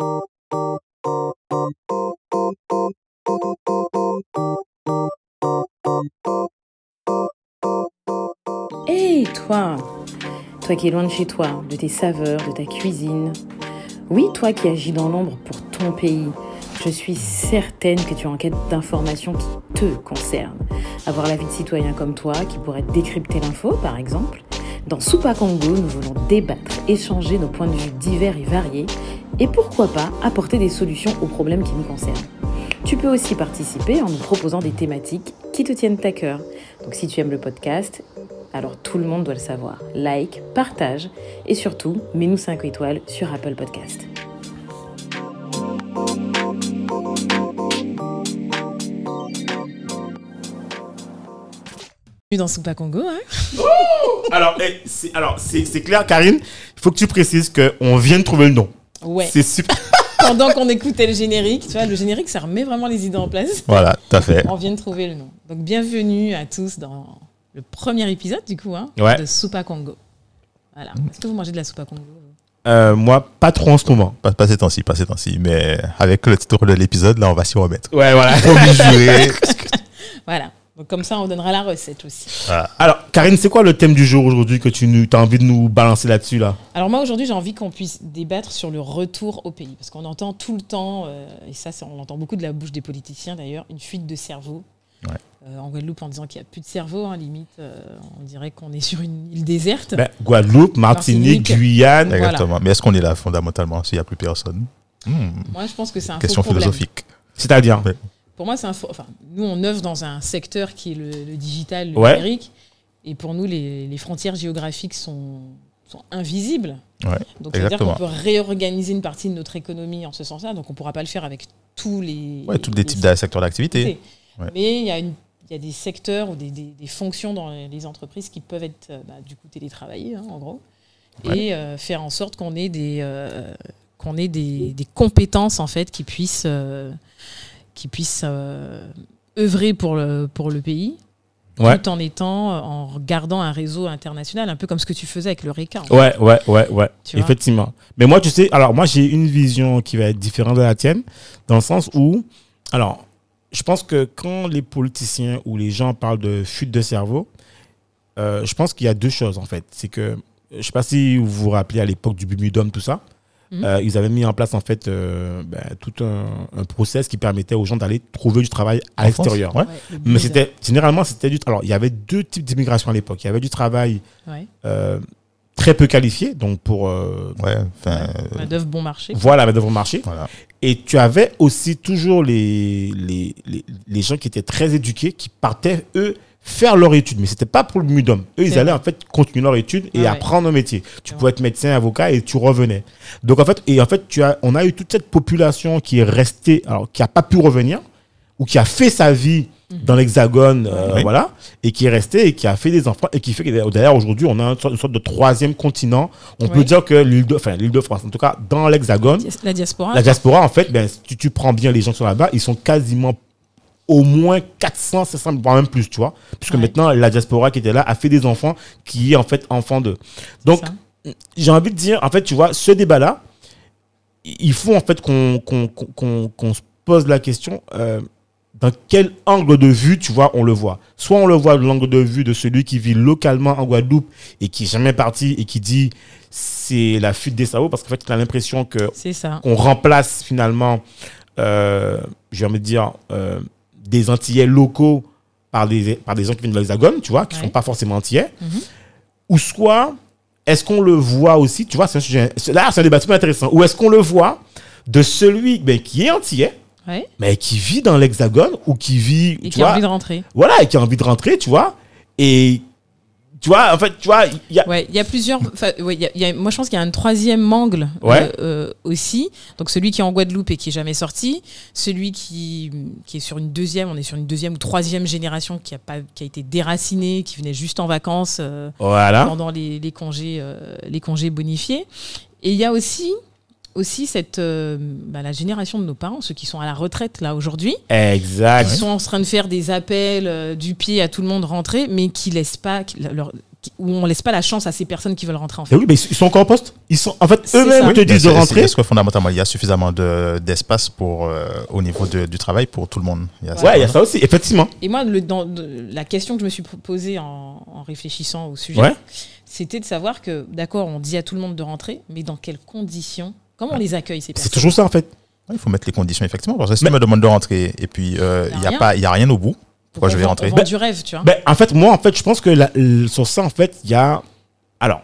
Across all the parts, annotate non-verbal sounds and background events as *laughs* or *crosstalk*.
Hé, toi Toi qui es loin de chez toi, de tes saveurs, de ta cuisine. Oui, toi qui agis dans l'ombre pour ton pays. Je suis certaine que tu es en quête d'informations qui te concernent. Avoir la vie de citoyen comme toi, qui pourrait décrypter l'info, par exemple. Dans Soupa Congo, nous voulons débattre, échanger nos points de vue divers et variés, et pourquoi pas apporter des solutions aux problèmes qui nous concernent. Tu peux aussi participer en nous proposant des thématiques qui te tiennent à cœur. Donc si tu aimes le podcast, alors tout le monde doit le savoir. Like, partage et surtout, mets-nous 5 étoiles sur Apple Podcast. dans Soupa Congo. Hein alors, eh, c'est, alors c'est, c'est clair, Karine, il faut que tu précises qu'on vient de trouver le nom. Ouais. C'est super. *laughs* Pendant qu'on écoutait le générique, tu vois, le générique, ça remet vraiment les idées en place. Voilà, tout à fait. On vient de trouver le nom. Donc, bienvenue à tous dans le premier épisode, du coup, hein, Ouais. de Soupa Congo. Voilà. Est-ce que vous mangez de la Soupa Congo Euh, moi, pas trop en ce moment. Pas, pas ces temps-ci, pas ces temps-ci. Mais avec le titre de l'épisode, là, on va s'y remettre. Ouais, voilà. Promis *laughs* juré. Voilà. Donc, comme ça, on donnera la recette aussi. Alors, Karine, c'est quoi le thème du jour aujourd'hui que tu nous, as envie de nous balancer là-dessus, là? Alors moi aujourd'hui j'ai envie qu'on puisse débattre sur le retour au pays parce qu'on entend tout le temps euh, et ça on l'entend beaucoup de la bouche des politiciens d'ailleurs une fuite de cerveau Ouais. Euh, en Guadeloupe en disant qu'il n'y a plus de cerveau hein, limite euh, on dirait qu'on est sur une île déserte. ben, Guadeloupe, Martinique, Martinique. Guyane. Voilà. Exactement. Mais est-ce qu'on est là fondamentalement s'il n'y a plus personne? Hmm, Moi je pense que c'est un Question faux philosophique. C'est-à-dire? Ouais. Pour moi c'est un. Enfin nous on œuvre dans un secteur qui est le, le digital, le Ouais. numérique et pour nous les, les frontières géographiques sont, sont invisibles. Ouais, Donc c'est-à-dire qu'on peut réorganiser une partie de notre économie en ce sens-là donc on ne pourra pas le faire avec tous les Ouais, tous les types de secteurs d'activité. Mais il y, a une- il y a des secteurs ou des, des- des fonctions dans les entreprises qui peuvent être euh, bah, du coup télétravaillées, hein, en gros, Ouais. et euh, faire en sorte qu'on ait des euh, qu'on ait des, des compétences en fait qui puissent euh, qui puissent euh, œuvrer pour le pour le pays. Ouais. Tout en étant, euh, en gardant un réseau international, un peu comme ce que tu faisais avec le RECA. Ouais, ouais, ouais, ouais, effectivement. Mais moi, tu sais, alors moi, j'ai une vision qui va être différente de la tienne, dans le sens où, alors, je pense que quand les politiciens ou les gens parlent de fuite de cerveau, euh, je pense qu'il y a deux choses, en fait. C'est que, je sais pas si vous vous rappelez à l'époque du Bumudum, tout ça, Mhm. euh, ils avaient mis en place, en fait, euh, ben, tout un, un process qui permettait aux gens d'aller trouver du travail à l'extérieur. ouais. Ouais, le Mais c'était, généralement, c'était du, alors, il y avait deux types d'immigration à l'époque. Il y avait du travail Ouais. euh, très peu qualifié, donc pour euh, Ouais, enfin. euh, Main-d'œuvre bon marché. voilà la devant marché. Voilà. Et tu avais aussi toujours les, les, les, les gens qui étaient très éduqués, qui partaient, eux, faire leur étude. Mais c'était pas pour le mudum. Eux, ils allaient en fait continuer leur étude et Ouais, ouais. apprendre un métier. Tu pouvais être médecin, avocat et tu revenais. Donc en fait, et en fait, tu as, on a eu toute cette population qui est restée, alors qui a pas pu revenir ou qui a fait sa vie Mhm. dans l'hexagone, euh, Oui. voilà, et qui est resté et qui a fait des enfants et qui fait que d'ailleurs aujourd'hui on a une sorte, une sorte de troisième continent. On peut dire que l'île de, enfin l'île de France, en tout cas dans l'hexagone, La diaspora. la diaspora, en fait, ben, si tu, tu prends bien les gens qui sont là-bas, ils sont quasiment au moins 400, 500, voire même plus, tu vois. Puisque Ouais. maintenant, la diaspora qui était là a fait des enfants qui est en fait enfant d'eux. Donc, j'ai envie de dire, en fait, tu vois, ce débat-là, il faut en fait qu'on se pose la question euh, dans quel angle de vue, tu vois, on le voit. Soit on le voit de l'angle de vue de celui qui vit localement en Guadeloupe et qui est jamais parti et qui dit c'est la fuite des cerveaux parce qu'en fait, il a l'impression que qu'on remplace finalement, euh, j'ai envie de dire, euh, des Antillais locaux par des, par des gens qui viennent de l'Hexagone, tu vois, qui ne Ouais. sont pas forcément Antillais. Mhm. Ou soit, est-ce qu'on le voit aussi, tu vois, c'est un sujet, là, c'est un débat super intéressant. Ou est-ce qu'on le voit de celui ben, qui est Antillais, Ouais. mais qui vit dans l'Hexagone ou qui vit, Et tu qui a envie de rentrer. voilà, et qui a envie de rentrer, tu vois, et tu vois, en fait, tu vois, il y a, Ouais, il y a plusieurs. enfin, ouais, il y a- y a- moi, je pense qu'il y a un troisième angle euh, Ouais. euh, aussi. Donc, celui qui est en Guadeloupe et qui est jamais sorti, celui qui, qui est sur une deuxième, on est sur une deuxième ou troisième génération qui a pas, qui a été déracinée, qui venait juste en vacances euh, voilà, pendant les, les congés, euh, les congés bonifiés. Et il y a aussi aussi cette euh, bah, la génération de nos parents, ceux qui sont à la retraite là aujourd'hui, exact. qui sont en train de faire des appels euh, du pied à tout le monde rentrer, mais qui laissent pas, qui, leur- qui- où on laisse pas la chance à ces personnes qui veulent rentrer en Eh fait. oui, mais ils sont encore en poste. Ils sont, en fait, eux-mêmes te disent de rentrer. Est-ce que fondamentalement, il y a suffisamment de- d'espace pour euh, au niveau de- du travail pour tout le monde Il y a ça. Ouais, il y a ça aussi, effectivement. Et moi, le, dans, de- la question que je me suis posée en, en réfléchissant au sujet, Ouais. c'était de savoir que, d'accord, on dit à tout le monde de rentrer, mais dans quelles conditions Comment on les accueille ces C'est personnes toujours ça, en fait. Il faut mettre les conditions, effectivement. Parce que si Mais- tu me demandes de rentrer et puis euh, Y a il n'y a, rien. pas- il y a rien au bout, pourquoi On je vais vend- rentrer? On vend Ben- du rêve, tu vois. Ben, en fait, moi, en fait, je pense que la- sur ça, en fait, il y a. Alors,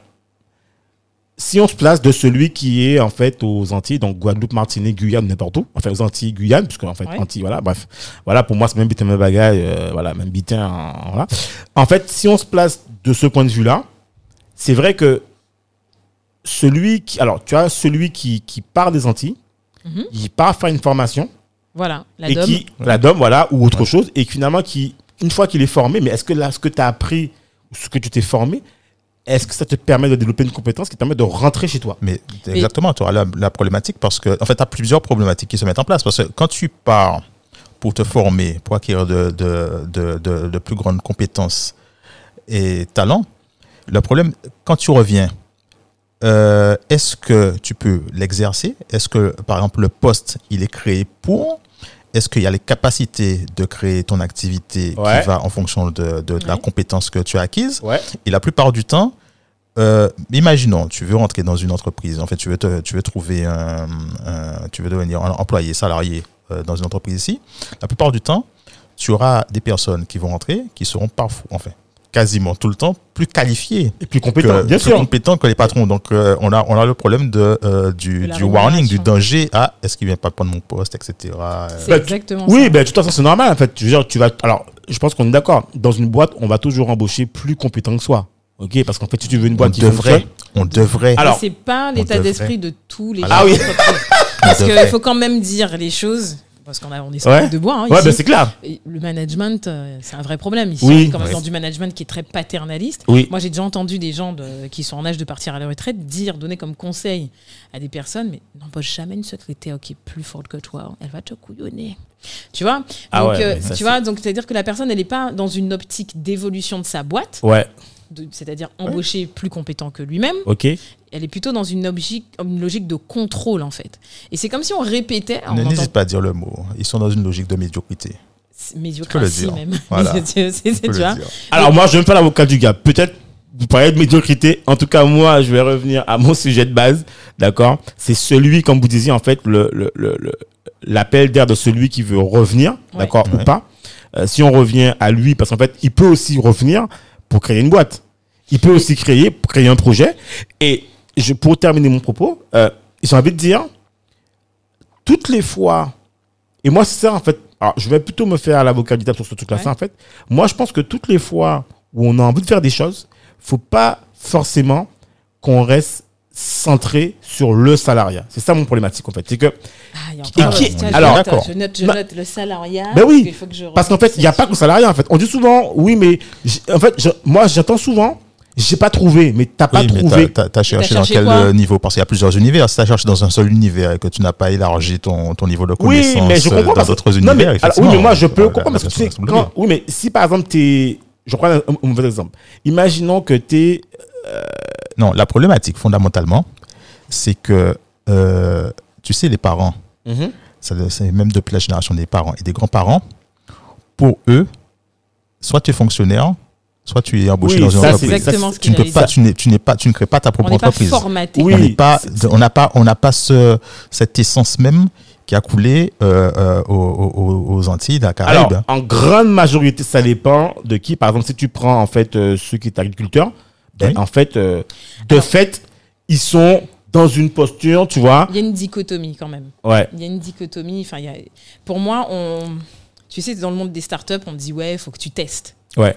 si on se place de celui qui est, en fait, aux Antilles, donc Guadeloupe, Martinique, Guyane, n'importe où, enfin, aux Antilles, Guyane, puisque, en fait, Ouais. Antilles, voilà, bref. Voilà, pour moi, c'est même bitin, même bagaille, euh, voilà, même bitin, en- voilà. En fait, si on se place de ce point de vue-là, c'est vrai que celui qui. Alors, tu as celui qui, qui part des Antilles, Mhm. il part faire une formation, Voilà, la et dom. qui la DOM voilà ou autre chose et finalement qui une fois qu'il est formé mais est-ce que là ce que tu as appris ou ce que tu t'es formé est-ce que ça te permet de développer une compétence qui te permet de rentrer chez toi? Mais exactement, tu auras la, la problématique parce que, en fait, tu as plusieurs problématiques qui se mettent en place. Parce que quand tu pars pour te former, pour acquérir de, de, de, de- de plus grandes compétences et talents, le problème, quand tu reviens, euh, est-ce que tu peux l'exercer? Est-ce que, par exemple, le poste, il est créé pour? Est-ce qu'il y a les capacités de créer ton activité Ouais. qui va en fonction de, de- de la compétence que tu as acquise ouais. Et la plupart du temps, euh, imaginons, tu veux rentrer dans une entreprise, en fait, tu veux, te- tu veux trouver un, un- tu veux devenir un employé, salarié euh, dans une entreprise ici. La plupart du temps, tu auras des personnes qui vont rentrer, qui seront parfois, enfin, quasiment tout le temps, plus qualifiées et puis compétent que, bien plus sûr compétents que les patrons. Donc, euh, on, a, on a le problème de, euh, du, De du warning, du danger à est-ce qu'il vient pas prendre mon poste, etc. C'est Bah, tu- exactement oui ben de toute façon c'est normal en fait je veux dire tu vas alors je pense qu'on est d'accord dans une boîte on va toujours embaucher plus compétent que soi ok? Parce qu'en fait si tu veux une on boîte qui devrait, fonctionne on devrait. Mais Alors, c'est pas l'état d'esprit de tous les Ah oui. entreprises. *laughs* on Parce qu'il faut quand même dire les choses. Parce qu'on a, on est Ouais. sortis de bois. hein, ouais ben c'est clair le management, euh, c'est un vrai problème. Ici, Oui. on est quand même dans du management qui est très paternaliste. oui Moi, j'ai déjà entendu des gens de- qui sont en âge de partir à la retraite dire, donner comme conseil à des personnes, mais n'embauche jamais une secrétaire qui est plus forte que toi, elle va te couillonner. Tu vois? Ah Donc, ouais, euh, tu c'est- vois, donc c'est-à-dire que la personne, elle n'est pas dans une optique d'évolution de sa boîte, ouais c'est-à-dire embaucher plus compétent que lui-même. ok Elle est plutôt dans une, logique- une logique de contrôle, en fait. Et c'est comme si on répétait, on Ne- entend N'hésite pas à dire le mot. Ils sont dans une logique de médiocrité. médiocratie dire. même. *laughs* Voilà. Tu vois dire. alors moi je me faire l'avocat du gars peut-être vous parlez de médiocrité en tout cas moi je vais revenir à mon *laughs* sujet de base d'accord? C'est celui comme vous disiez en fait le le- le- le- l'appel d'air de celui qui veut revenir Ouais. d'accord ou pas Euh, si on revient à lui parce qu'en fait il peut aussi revenir pour créer une boîte. Il peut aussi créer pour créer un projet. Et je pour terminer mon propos euh, j'ai envie de dire toutes les fois et moi c'est ça en fait alors, je vais plutôt me faire l'avocat du diable sur ce truc là Ouais. en fait. Moi je pense que toutes les fois où on a envie de faire des choses faut pas forcément qu'on reste centré sur le salariat c'est ça mon problématique en fait c'est que Ah, il y a Et encore qui- je alors- note, D'accord. je note, je note le salariat. Ben oui, que je parce qu'en fait il n'y a pas que le salariat en fait on dit souvent oui mais en fait je- moi j'entends souvent j'ai pas trouvé mais t'as pas Oui, mais trouvé t'as- t'as t'as cherché dans cherché quel euh, niveau? Parce qu'il y a plusieurs univers. Si tu cherché dans un seul univers et que tu n'as pas élargi ton, ton niveau de Oui, connaissance mais je euh, comprends dans parce d'autres non, univers, mais, alors, oui, mais moi je peux comprendre parce que tu sais, quand- oui, mais si par exemple t'es, je prends un, un mauvais exemple. Imaginons que t'es, Non, la problématique fondamentalement, c'est que, euh, tu sais, les parents, ça- c'est même depuis la génération des parents et des grands-parents, pour eux, soit tu es fonctionnaire, soit tu es embauché Oui, dans une entreprise. exactement ce Tu ne peux pas, tu n'es, pas, tu ne crées pas ta propre On n'est pas entreprise. formaté. Oui. on n'est pas, c'est- on n'a pas, on n'a pas ce, cette essence même qui a coulé euh, euh, aux, Antilles, à la Caraïbe. alors en grande majorité ça dépend de qui. Par exemple si tu prends en fait euh, ceux qui sont agriculteurs, ben, Oui. en fait euh, de Alors- fait ils sont dans une posture, tu vois. Il y a une dichotomie quand même. Ouais. Il y a une dichotomie. Enfin, a... Pour moi, on... tu sais, dans le monde des startups, on dit ouais, il faut que tu testes. Ouais.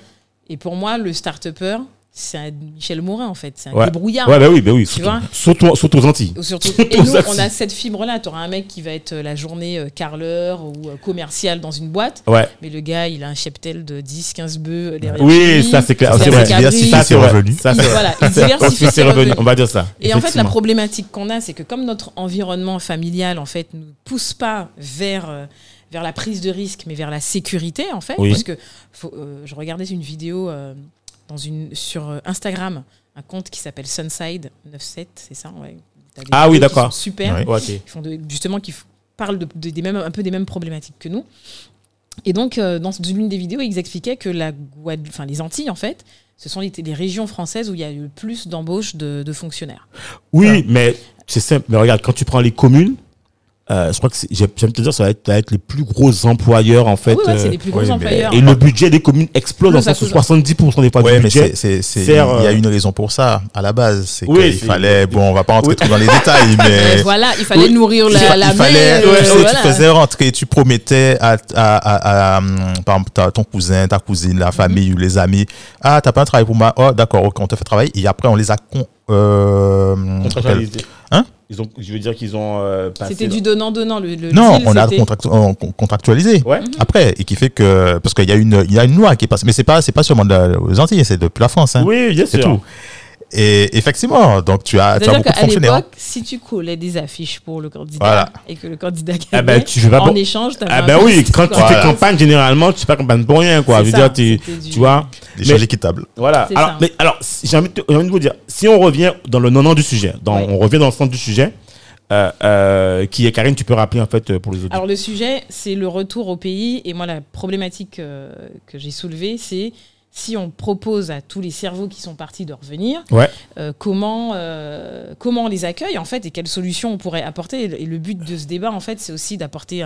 Et pour moi, le start-upper, c'est un Michel Morin en fait. C'est un Ouais. débrouillard. Ouais, bah oui, bah oui. Tu Surtout, vois surtout, surtout aux Antilles. Ou Surtout, *laughs* Surtout et nous, on a cette fibre-là. Tu auras un mec qui va être euh, la journée euh, carleur ou euh, commercial dans une boîte, Ouais. mais le gars, il a un cheptel de 10, 15 bœufs euh, derrière Oui, lui. ça c'est clair. C'est a vrai. Ça ses c'est vrai. revenus. Ça c'est vrai. Voilà, il *laughs* diversifie ses revenus. On va dire ça. Et en fait, la problématique qu'on a, c'est que comme notre environnement familial, en fait, nous pousse pas vers, euh, vers la prise de risque, mais vers la sécurité, en fait. Oui. Parce que faut, euh, je regardais une vidéo euh, dans une, sur euh, Instagram un compte qui s'appelle Sunside 97, c'est ça ouais. Ah oui, d'accord. Super. Ouais. Ils font de- justement qui parlent de, de- des mêmes, un peu des mêmes problématiques que nous. Et donc, euh, dans l'une des vidéos, ils expliquaient que la Guadeloupe, enfin les Antilles, en fait, ce sont les, les régions françaises où il y a eu le plus d'embauches de, de fonctionnaires. Oui, mais c'est simple. Mais regarde, quand tu prends les communes, euh, je crois que j'aime te dire, ça va être, ça va être les plus gros employeurs en fait. oui, ouais, euh, c'est les plus gros oui, employeurs. et le budget des communes explose Plus dans le à sens où cause- 70% des fois Ouais, du mais budget. c'est, c'est, c'est- il y a euh, une raison pour ça à la base. C'est Oui, qu'il fallait, bon, on va pas rentrer Oui. trop dans les détails, *laughs* mais voilà, il fallait Oui. nourrir la, il fallait, euh, tu sais, voilà. tu faisais rentrer, tu promettais à, à, à, à, hum, par exemple, ton cousin, ta cousine, la famille ou les amis, ah, t'as pas un travail pour moi, oh, d'accord, ok, on te fait travailler, et après, on les a con, euh, Contractualisé. Hein ils ont, Je veux dire qu'ils ont euh. C'était du donnant-donnant. Le, le Non, deal, on a on- con- contractualisé. Ouais. Après, et qui fait que, parce qu'il y a une, il y a une loi qui passe, mais c'est pas, c'est pas seulement de la- aux Antilles, c'est depuis la France, hein. Oui, bien C'est sûr. tout. Et effectivement, donc tu as, tu as beaucoup de qu'à fonctionnaires. l'époque, si tu collais des affiches pour le candidat Voilà. et que le candidat Ah gagnait, ben, tu en échange, t'avais Ah un ben oui, quand tu fais campagne, généralement, tu fais pas campagne pour rien, quoi. Je veux ça, dire, tu, du- tu vois. Mais- équitables. Voilà. Alors, mais, alors j'ai envie, de te- j'ai envie de vous dire, si on revient dans le non du sujet, dans, on revient dans le centre du sujet, euh, euh, qui est Karine, tu peux rappeler en fait euh, pour les autres. Alors le sujet, c'est le retour au pays. Et moi, la problématique euh, que j'ai soulevée, c'est si on propose à tous les cerveaux qui sont partis de revenir, Ouais. euh, comment, euh, comment on les accueille en fait et quelles solutions on pourrait apporter. Et le- Et le but de ce débat, en fait, c'est aussi d'apporter,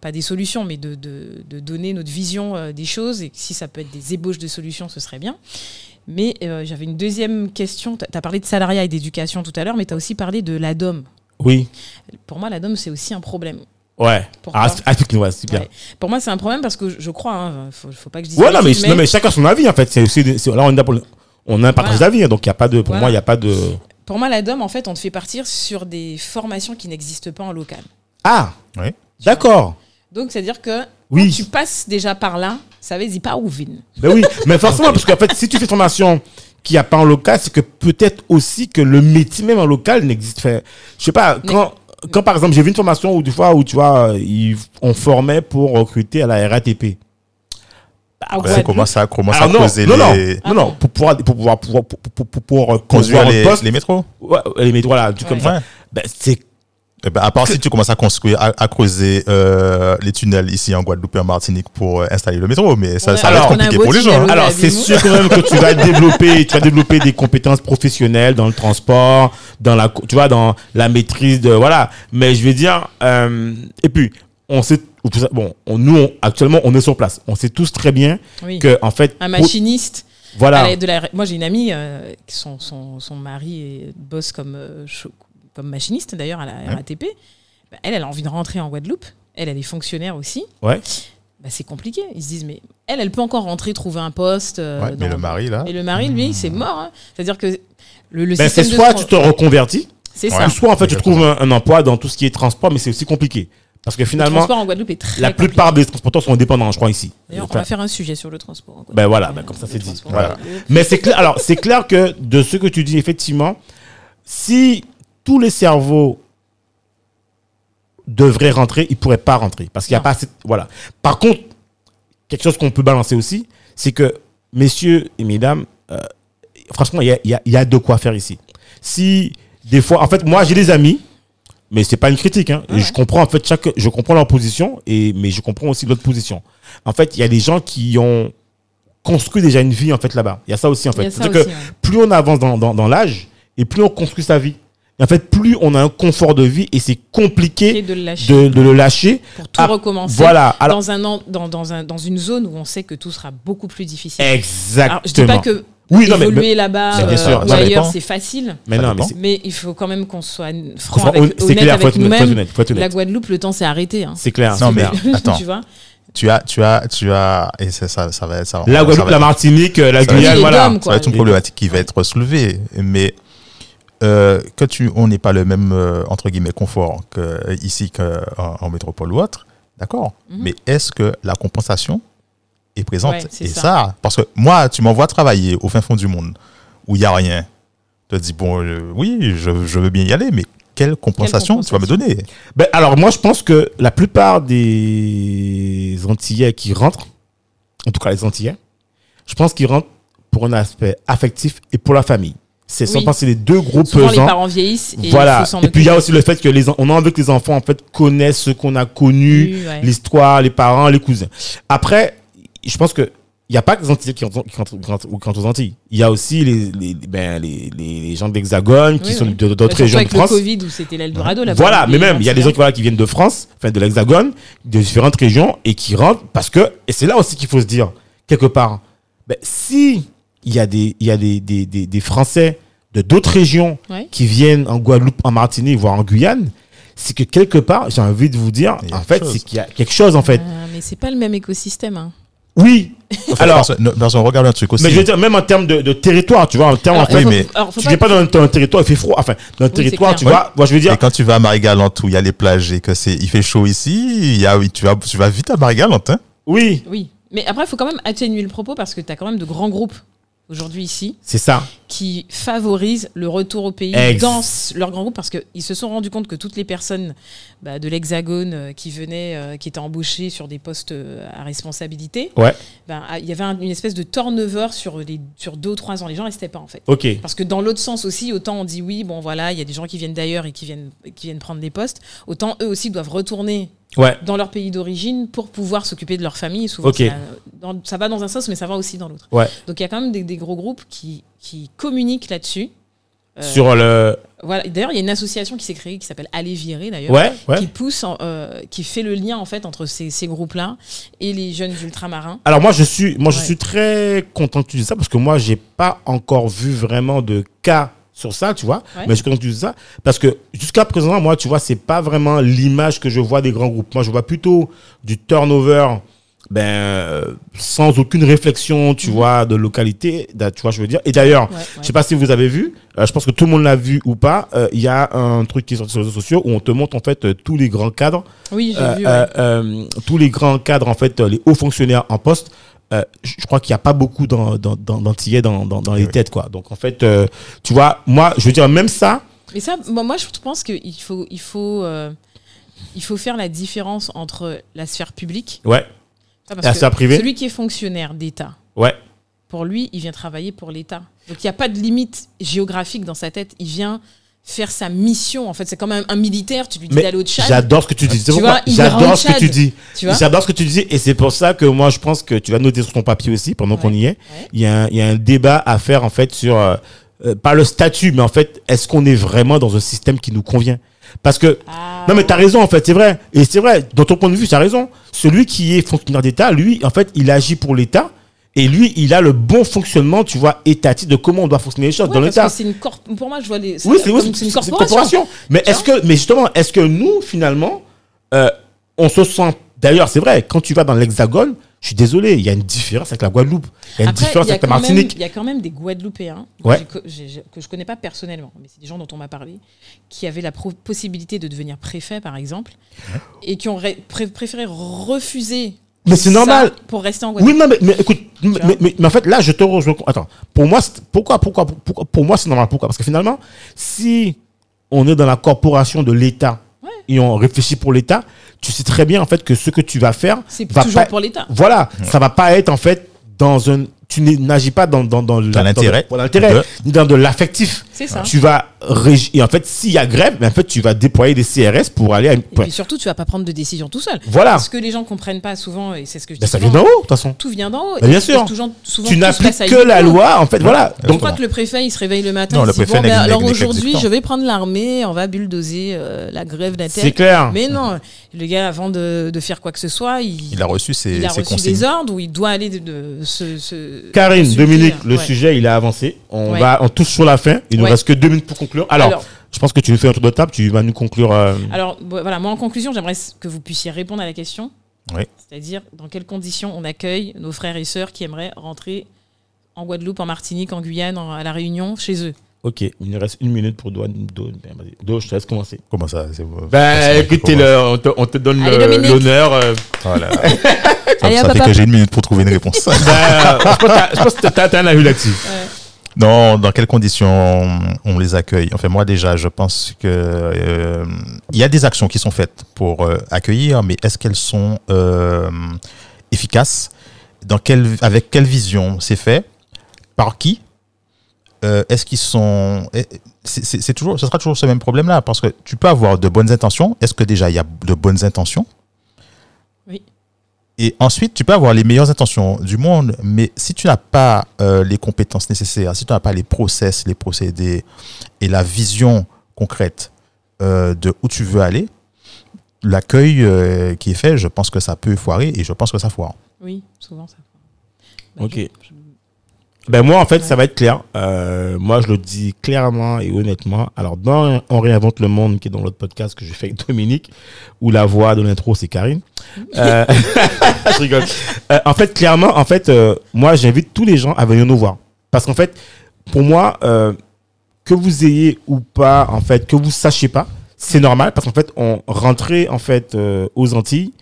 pas des solutions, mais de, de- de donner notre vision euh, des choses. Et si ça peut être des ébauches de solutions, ce serait bien. Mais j'avais une deuxième question. Tu as parlé de salariat et d'éducation tout à l'heure, mais tu as aussi parlé de l'ADOM. Oui. Pour moi, l'ADOM, c'est aussi un problème. Ouais. Pourquoi Ah, explique-nous, ouais, super. Ouais. Pour moi, c'est un problème parce que je, je crois, hein, faut, faut pas que je dise. Ouais, non mais, non, mais chacun son avis en fait. C'est aussi, des- c'est- là, on est là pour le- on a un partage Voilà. d'avis, hein, donc il y a pas de, pour Voilà. moi, il n'y a pas de. Pour moi, la DOM, en fait, on te fait partir sur des formations qui n'existent pas en local. Ah. Oui. D'accord. Donc, c'est-à-dire que Oui. quand tu passes déjà par là, ça veut dire pas où vine. Ben oui, mais forcément, parce qu'en fait, si tu fais une formation qui n'y a pas en local, c'est que peut-être aussi que le métier même en local n'existe. Fait, je sais pas, quand, quand par exemple, j'ai vu une formation où, des fois, où tu vois, ils, on formait pour recruter à la RATP. À On Guadeloupe. commence à, commence à Alors non, creuser non, non, les, non, non, pour pouvoir, pour pouvoir, pour, pour, pour, pour, conduire les, les métros. ouais, les métros, voilà, tout comme ça. Ouais. Ben, c'est Eh ben, à part si tu commences à construire, à, à creuser euh, les tunnels ici en Guadeloupe et en Martinique pour euh, installer le métro, mais ça, a- ça va être compliqué pour les gens. hein. Alors, c'est sûr quand même que tu vas développer, tu vas développer des compétences professionnelles dans le transport, dans la, tu vois, dans la maîtrise de, voilà. Mais je vais dire, euh, et puis, on sait, bon, on- nous, on- actuellement, on est sur place. On sait tous très bien Oui. que, en fait, Un machiniste. voilà. de la- Moi, j'ai une amie, euh, son, son, son mari est, bosse comme, euh, comme machiniste, d'ailleurs, à la RATP. Bah, elle, elle a envie de rentrer en Guadeloupe. Elle, elle est fonctionnaire aussi. Ouais. Bah, c'est compliqué. Ils se disent, mais elle, elle peut encore rentrer, trouver un poste. euh, Ouais, mais le mari, là. Et le mari, lui, c'est mort. hein. C'est-à-dire que le, le Ben, système c'est soit tu te reconvertis, C'est Ouais. ça. ou soit, en fait, tu trouves un, un emploi dans tout ce qui est transport, mais c'est aussi compliqué. Parce que Le finalement, transport en Guadeloupe est très la compliqué. plupart des transporteurs sont indépendants, je crois, ici. D'ailleurs, on va faire un sujet sur le transport. en Guadeloupe. Ben voilà, ben comme ça, c'est Le dit. Voilà. Mais c'est clair, alors c'est clair que de ce que tu dis, effectivement, si tous les cerveaux devraient rentrer, ils pourraient pas rentrer parce qu'il n'y a pas assez. Voilà. Par contre, quelque chose qu'on peut balancer aussi, c'est que messieurs et mesdames, euh, franchement, il y a, y y de quoi faire ici. Si des fois, en fait, moi j'ai des amis, mais c'est pas une critique. Hein, Ouais. je comprends en fait chaque, je comprends leur position et mais je comprends aussi l'autre position. En fait, il y a des gens qui ont construit déjà une vie en fait là-bas. Il y a ça aussi en fait. que ouais. plus on avance dans, dans, dans l'âge et plus on construit sa vie. Et en fait, plus on a un confort de vie et c'est compliqué de le lâcher de, de le lâcher. pour tout Ah, recommencer Voilà. Alors, dans, un, an- dans, dans, un, dans une zone où on sait que tout sera beaucoup plus difficile. exactement. Alors, je dis pas que Oui, non, mais- évoluer là-bas Mais bien euh, sûr, ou ailleurs, c'est facile. mais non, mais il faut quand même qu'on soit franc avec, c'est honnête clair, faut avec nous-mêmes. La. Guadeloupe, le temps s'est arrêté. hein. C'est clair. Non, mais attends, *laughs* tu vois tu as, tu as, tu as, et ça, ça, ça va être ça. La Guadeloupe, la Martinique, la Guyane, voilà. dômes, ça va être une problématique qui va être soulevée, mais euh, que tu, on n'est pas le même euh, entre guillemets confort que ici qu'en en métropole ou autre, d'accord? Mhm. Mais est-ce que la compensation est présente? Ouais, Et ça. ça. parce que moi, tu m'envoies travailler au fin fond du monde où il y a rien. Tu te dis bon, euh, oui, je, je veux bien y aller, mais quelle compensation, tu vas me compensation? donner? Ben, alors, moi, je pense que la plupart des Antillais qui rentrent, en tout cas les Antillais, je pense qu'ils rentrent pour un aspect affectif et pour la famille. C'est sans Oui. penser les deux gros Souvent, les pesants. parents vieillissent et il Voilà. Et puis il y a aussi le fait que les on a envie que les enfants en fait connaissent ce qu'on a connu, Oui, ouais. l'histoire, les parents, les cousins. Après, je pense que il n'y a pas que les Antillais qui rentrent, aux Antilles. Il y a aussi les, les, ben, les, les, gens de l'Hexagone qui Oui, sont oui. de- d'autres régions de avec le France. Covid où c'était l'Eldorado là Voilà, mais même, il y a des gens qui, voilà, qui viennent de France, enfin de l'Hexagone, de différentes régions, et qui rentrent parce que, et c'est là aussi qu'il faut se dire, quelque part, ben, si il y a des, il y a des, des, des, des Français de d'autres régions Ouais. qui viennent en Guadeloupe, en Martinique, voire en Guyane, c'est que quelque part, j'ai envie de vous dire, en fait, c'est qu'il y a quelque chose, en fait. Ah, mais c'est pas le même écosystème. hein. Oui. Alors, parce, qu'on regarde un truc aussi. mais je veux dire, même en termes de, de territoire, tu vois, en termes, Alors, en fait, faut- mais alors, tu pas- viens pas dans un, dans un territoire, il fait froid, enfin, dans un territoire, tu vois, moi, je veux dire, Et quand tu vas à Marie-Galante où il y a les plages et que c'est, il fait chaud ici, il y a, oui, tu vas, tu vas vite à Marie-Galante, hein. oui, Oui, mais après, il faut quand même atténuer le propos parce que tu as quand même de grands groupes aujourd'hui ici c'est ça. qui favorisent le retour au pays Ex- dans leur grand groupe parce qu'ils se sont rendus compte que toutes les personnes bah, de l'Hexagone euh, qui venaient, euh, qui étaient embauchées sur des postes euh, à responsabilité, Ouais, ben, ah, il y avait un- une espèce de turnover sur, les, sur deux ou trois ans. Les gens restaient pas en fait. Parce que dans l'autre sens aussi, autant on dit oui, bon voilà, il y a des gens qui viennent d'ailleurs et qui viennent, qui viennent prendre des postes, autant eux aussi doivent retourner Ouais. dans leur pays d'origine pour pouvoir s'occuper de leur famille. Souvent, ça, dans- ça va dans un sens, mais ça va aussi dans l'autre. Ouais. Donc il y a quand même des, des gros groupes qui, qui communiquent là-dessus. Euh, Sur le. voilà. D'ailleurs, il y a une association qui s'est créée qui s'appelle Aller Virer d'ailleurs. Ouais, ouais. Qui pousse, en- euh, qui fait le lien en fait entre ces, ces groupes-là et les jeunes ultramarins. Alors moi je suis moi je suis très content que tu dises ça parce que moi j'ai pas encore vu vraiment de cas sur ça, tu vois. Ouais. Mais je dises ça parce que jusqu'à présent moi tu vois c'est pas vraiment l'image que je vois des grands groupes. Moi je vois plutôt du turnover ben euh, sans aucune réflexion, tu vois, de localité, tu vois je veux dire. Et d'ailleurs, Ouais, ouais. je sais pas si vous avez vu, euh, je pense que tout le monde l'a vu ou pas, euh, il y a un truc qui est sur les réseaux sociaux où on te montre en fait euh, tous les grands cadres Oui, j'ai vu. ouais. tous les grands cadres, en fait, les hauts fonctionnaires en poste, euh, je crois qu'il n'y a pas beaucoup d'an- d'an- d'an- d'antillais dans, dans, dans les Oui. têtes, quoi. Donc, en fait, euh, tu vois, moi, je veux dire, même ça, Mais ça, moi, moi, je pense qu'il faut, il faut, euh, il faut faire la différence entre la sphère publique ouais, Ah, parce La que sphère privée Celui qui est fonctionnaire d'État, ouais, pour lui, il vient travailler pour l'État. Donc il n'y a pas de limite géographique dans sa tête. Il vient faire sa mission. En fait, c'est comme un, un militaire. Tu lui dis d'aller au Tchad. j'adore ce que tu dis. J'adore ce que tu dis. Tu vois J'adore ce que tu dis. Et c'est pour ça que moi, je pense que tu vas noter sur ton papier aussi, pendant qu'on y est. Ouais. Il y, a un, il y a un débat à faire, en fait, sur, euh, euh, pas le statut, mais en fait, est-ce qu'on est vraiment dans un système qui nous convient? Parce que Ah, Non, mais t'as raison, en fait, c'est vrai. Et c'est vrai, dans ton point de vue, t'as raison. Celui qui est fonctionnaire d'État, lui, en fait, il agit pour l'État. Et lui, il a le bon fonctionnement, tu vois, étatique de comment on doit fonctionner les choses ouais, dans l'État. que c'est une corp- Pour moi, je vois les. Oui, c'est une corporation. Mais est-ce que, mais justement, est-ce que nous, finalement, euh, on se sent. D'ailleurs, c'est vrai, quand tu vas dans l'Hexagone, je suis désolé, il y a une différence avec la Guadeloupe. Il y a une Après, différence a avec la quand même- Martinique. Il y a quand même des Guadeloupéens que Ouais. j'ai co- j'ai- j'ai- que je connais pas personnellement, mais c'est des gens dont on m'a parlé, qui avaient la possibilité de devenir préfet, par exemple, et qui ont ré- pré- préféré refuser. Mais c'est normal. Pour rester en Guadeloupe. Oui, non, mais, mais écoute, mais, mais- mais en fait, là, je te rejoins. Attends, pour moi, c'est- pourquoi, pourquoi, pourquoi, pour moi, c'est normal. Pourquoi? Parce que finalement, si on est dans la corporation de l'État et on réfléchit pour l'État, tu sais très bien, en fait, que ce que tu vas faire C'est va toujours pas- pour l'État. Voilà, ça va pas être, en fait, dans un. Tu n'agis pas dans, dans, dans, l'intérêt ni dans de l'affectif. Ça. Tu vas régir. Et en fait, s'il y a grève, mais en fait, tu vas déployer des CRS pour aller à une. Et puis surtout, tu vas pas prendre de décision tout seul. Voilà. Ce que les gens comprennent pas souvent, et c'est ce que je dis Ben, ça souvent, vient d'en haut, de toute façon. Tout vient d'en haut. Ben, bien Et- sûr. souvent- souvent, Tu n'appliques que la loi, en fait, voilà. Je Donc, crois que le préfet, il se réveille le matin. Non, le dit, préfet bon, ben, alors aujourd'hui, je vais prendre l'armée, on va bulldozer euh, la grève d'un c'est clair. Mais non, le gars, avant de, de faire quoi que ce soit, il, Il a reçu ses, il a ses reçu consignes. des ordres où il doit aller de, se, Karine. Dominique, le sujet, il a avancé. On va, on touche sur la fin. Il nous Ouais. reste que deux minutes pour conclure. Alors, Alors- je pense que tu nous fais un tour de table. Tu vas nous conclure. euh, Alors, voilà, moi en conclusion, j'aimerais que vous puissiez répondre à la question. Oui. C'est-à-dire, dans quelles conditions on accueille nos frères et sœurs qui aimeraient rentrer en Guadeloupe, en Martinique, en Guyane, en- à La Réunion, chez eux? Ok, il nous reste une minute pour Douane. Do, ben, je te laisse commencer. Comment ça c'est- Ben, écoutez, le, on, te, on te donne Allez, le- Dominique. l'honneur. euh. Voilà. *laughs* ça Allez, ça fait que j'ai une minute pour trouver une réponse. Ben, je pense que t'as- je pense que t'as t'as un avis là-dessus. Non, dans quelles conditions on, les accueille? Enfin, moi déjà, je pense que euh, il y a des actions qui sont faites pour euh, accueillir, mais est-ce qu'elles sont euh, efficaces? Dans quelle, avec quelle vision c'est fait? Par qui? Euh, Est-ce qu'ils sont. eh, c'est toujours, ce sera toujours ce même problème-là, parce que tu peux avoir de bonnes intentions. Est-ce que déjà il y a de bonnes intentions? Oui. Et ensuite, tu peux avoir les meilleures intentions du monde, mais si tu n'as pas euh, les compétences nécessaires, si tu n'as pas les process, les procédés et la vision concrète euh, de où tu veux aller, l'accueil euh, qui est fait, je pense que ça peut foirer et je pense que ça foire. Oui, souvent ça. Bah, Ok. je- je- Ben moi, en fait, ça va être clair. Euh, moi, je le dis clairement et honnêtement. Alors, dans On réinvente le monde, qui est dans l'autre podcast que j'ai fait avec Dominique, où la voix de l'intro, c'est Karine. *laughs* Euh, *laughs* je rigole. Euh, en fait, clairement, en fait, moi, j'invite tous les gens à venir nous voir. Parce qu'en fait, pour moi, que vous ayez ou pas, en fait, que vous sachiez pas, c'est normal. Parce qu'en fait, on rentrait, en fait, aux Antilles,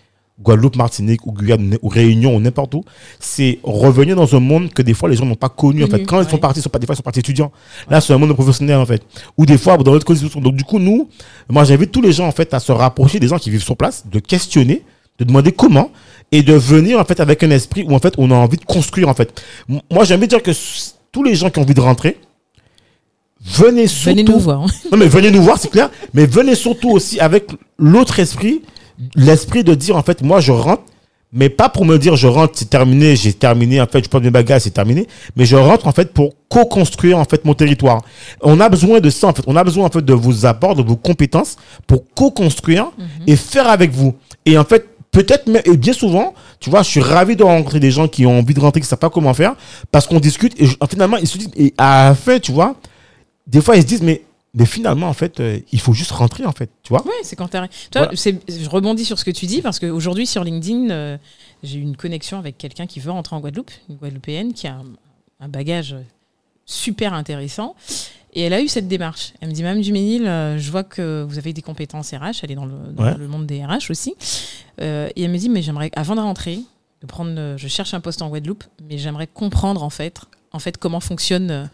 Guadeloupe, Martinique ou Guyane ou Réunion ou n'importe où, c'est revenir dans un monde que des fois les gens n'ont pas connu. En fait, quand ils sont partis, ils sont pas, des fois ils sont partis étudiants. Là, c'est un monde de professionnels en fait. Ou des fois dans l'autre côté. Donc du coup, nous, moi j'invite tous les gens en fait à se rapprocher des gens qui vivent sur place, de questionner, de demander comment et de venir en fait avec un esprit où en fait on a envie de construire en fait. Moi, j'ai envie de dire que tous les gens qui ont envie de rentrer, venez surtout. Venez nous voir. Non, mais venez nous voir, c'est clair. Mais venez surtout aussi avec l'autre esprit, l'esprit de dire, en fait, moi, je rentre, mais pas pour me dire, je rentre, c'est terminé, j'ai terminé, en fait, je prends mes bagages, c'est terminé. Mais je rentre, en fait, pour co-construire, en fait, mon territoire. On a besoin de ça, en fait. On a besoin, en fait, de vos apports, de vos compétences pour co-construire et faire avec vous. Et en fait, peut-être, et bien souvent, tu vois, je suis ravi de rencontrer des gens qui ont envie de rentrer, qui ne savent pas comment faire, parce qu'on discute, et finalement, ils se disent, et à la fin, tu vois, des fois, ils se disent, mais, mais finalement, en fait, euh, il faut juste rentrer, en fait, tu vois. Ouais, c'est quand. Toi, Voilà. je rebondis sur ce que tu dis parce qu'aujourd'hui sur LinkedIn, euh, j'ai eu une connexion avec quelqu'un qui veut rentrer en Guadeloupe, une Guadeloupéenne qui a un, un bagage super intéressant. Et elle a eu cette démarche. Elle me dit, Mme Duménil, euh, je vois que vous avez des compétences RH, elle est dans le, dans Ouais. le monde des RH aussi. Euh, et elle me dit, mais j'aimerais, avant de rentrer, de prendre, euh, je cherche un poste en Guadeloupe, mais j'aimerais comprendre en fait, en fait comment fonctionne euh,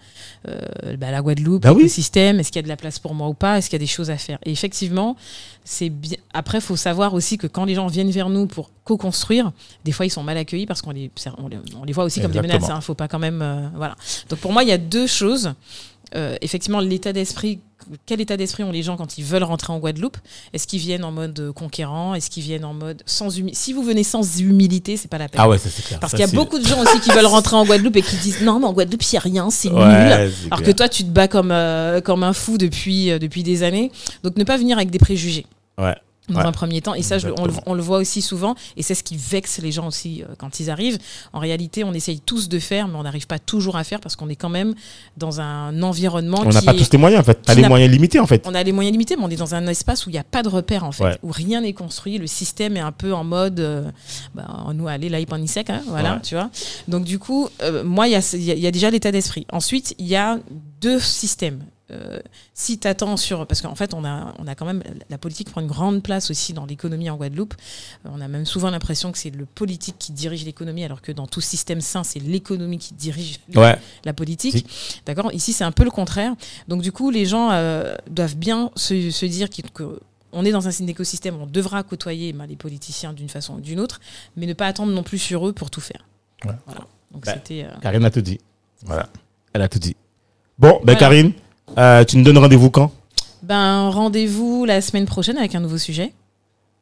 euh, bah, la Guadeloupe, Bah oui. l'écosystème, est-ce qu'il y a de la place pour moi ou pas, est-ce qu'il y a des choses à faire. Et effectivement, c'est bien. Après, il faut savoir aussi que quand les gens viennent vers nous pour co-construire, des fois ils sont mal accueillis parce qu'on les, on les, on les voit aussi comme des menaces. Il faut pas quand même, euh, voilà. Donc pour moi, il y a deux choses. Euh, effectivement, l'état d'esprit. Quel état d'esprit ont les gens quand ils veulent rentrer en Guadeloupe? Est-ce qu'ils viennent en mode euh, conquérant? Est-ce qu'ils viennent en mode sans humilité Si vous venez sans humilité, c'est pas la peine. Ah ouais, ça c'est clair. Parce qu'il y a beaucoup de *laughs* gens aussi qui veulent rentrer en Guadeloupe et qui disent non, mais en Guadeloupe, il n'y a rien, c'est nul. Ouais, Alors que toi, tu te bats comme, euh, comme un fou depuis, euh, depuis des années. Donc, ne pas venir avec des préjugés. Ouais. Dans Ouais. un premier temps. Et ça, je on, le, on voit aussi souvent. Et c'est ce qui vexe les gens aussi euh, quand ils arrivent. En réalité, on essaye tous de faire, mais on n'arrive pas toujours à faire parce qu'on est quand même dans un environnement On n'a pas est- tous les moyens, en fait. T'as qui les moyens limités, en fait. on a les moyens limités, mais on est dans un espace où il n'y a pas de repère, en fait, Ouais. où rien n'est construit. Le système est un peu en mode, euh, bah, nous, allez, là, il sec, hein, voilà, Ouais. tu vois. Donc, du coup, euh, moi, il y a, y a- il y a déjà l'état d'esprit. Ensuite, il y a deux systèmes. Euh, si tu attends sur. Parce qu'en fait, on a, on a quand même. La politique prend une grande place aussi dans l'économie en Guadeloupe. Euh, On a même souvent l'impression que c'est le politique qui dirige l'économie, alors que dans tout système sain, c'est l'économie qui dirige Ouais. la politique. D'accord? Ici, c'est un peu le contraire. Donc, du coup, les gens euh, doivent bien se, se dire qu'il- que on est dans un signe d'écosystème, on devra côtoyer ben, les politiciens d'une façon ou d'une autre, mais ne pas attendre non plus sur eux pour tout faire. Ouais. Voilà. Donc, Bah, c'était. euh, Karine a tout dit. Voilà. Elle a tout dit. Bon, ben Voilà. Karine, euh, tu nous donnes rendez-vous quand? Ben, rendez-vous la semaine prochaine avec un nouveau sujet.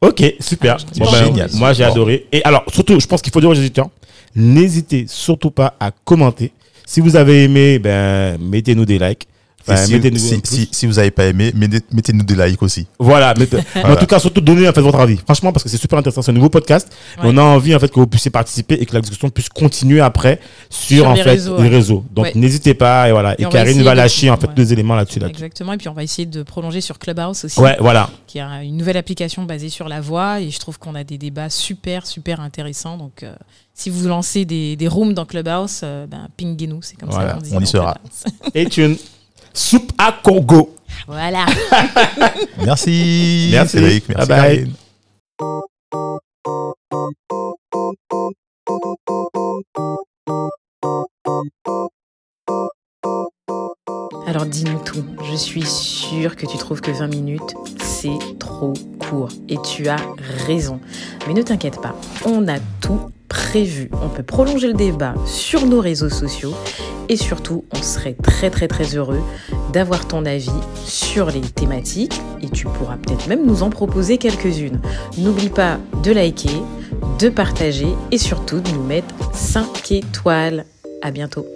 Ok, super. Ah, Bon, ben, génial. moi, j'ai adoré. Et alors, surtout, je pense qu'il faut dire aux éditeurs, n'hésitez surtout pas à commenter. Si vous avez aimé, ben, mettez-nous des likes. Enfin, si, vous n'avez pas aimé, mettez- mettez-nous des likes aussi. Voilà, mettez- *laughs* en tout cas, surtout donnez en fait votre avis. Franchement, parce que c'est super intéressant. C'est un nouveau podcast. Ouais. On a envie en fait que vous puissiez participer et que la discussion puisse continuer après sur, Sur en les fait réseaux, les ouais. réseaux. Donc Ouais. n'hésitez pas et voilà. Et, Et on va Karine va de- lâcher en fait ouais. deux éléments là-dessus. là-dessus. Exactement. Et puis, on va essayer de prolonger sur Clubhouse aussi, Ouais, voilà. qui est une nouvelle application basée sur la voix. Et je trouve qu'on a des débats super, super intéressants. Donc, euh, si vous lancez des, des rooms dans Clubhouse, euh, ben, pinguez-nous. C'est comme Voilà, ça qu'on dit. on y sera. Et une *laughs* soupe à Congo. Voilà. *laughs* Merci. Merci. Cédric. Merci. Bye bye. Karine. Alors dis-nous tout. Je suis sûre que tu trouves que 20 minutes, c'est trop court. Et tu as raison. Mais ne t'inquiète pas, on a tout prévu. On peut prolonger le débat sur nos réseaux sociaux et surtout, on serait très très très heureux d'avoir ton avis sur les thématiques et tu pourras peut-être même nous en proposer quelques-unes. N'oublie pas de liker, de partager et surtout de nous mettre 5 étoiles. À bientôt.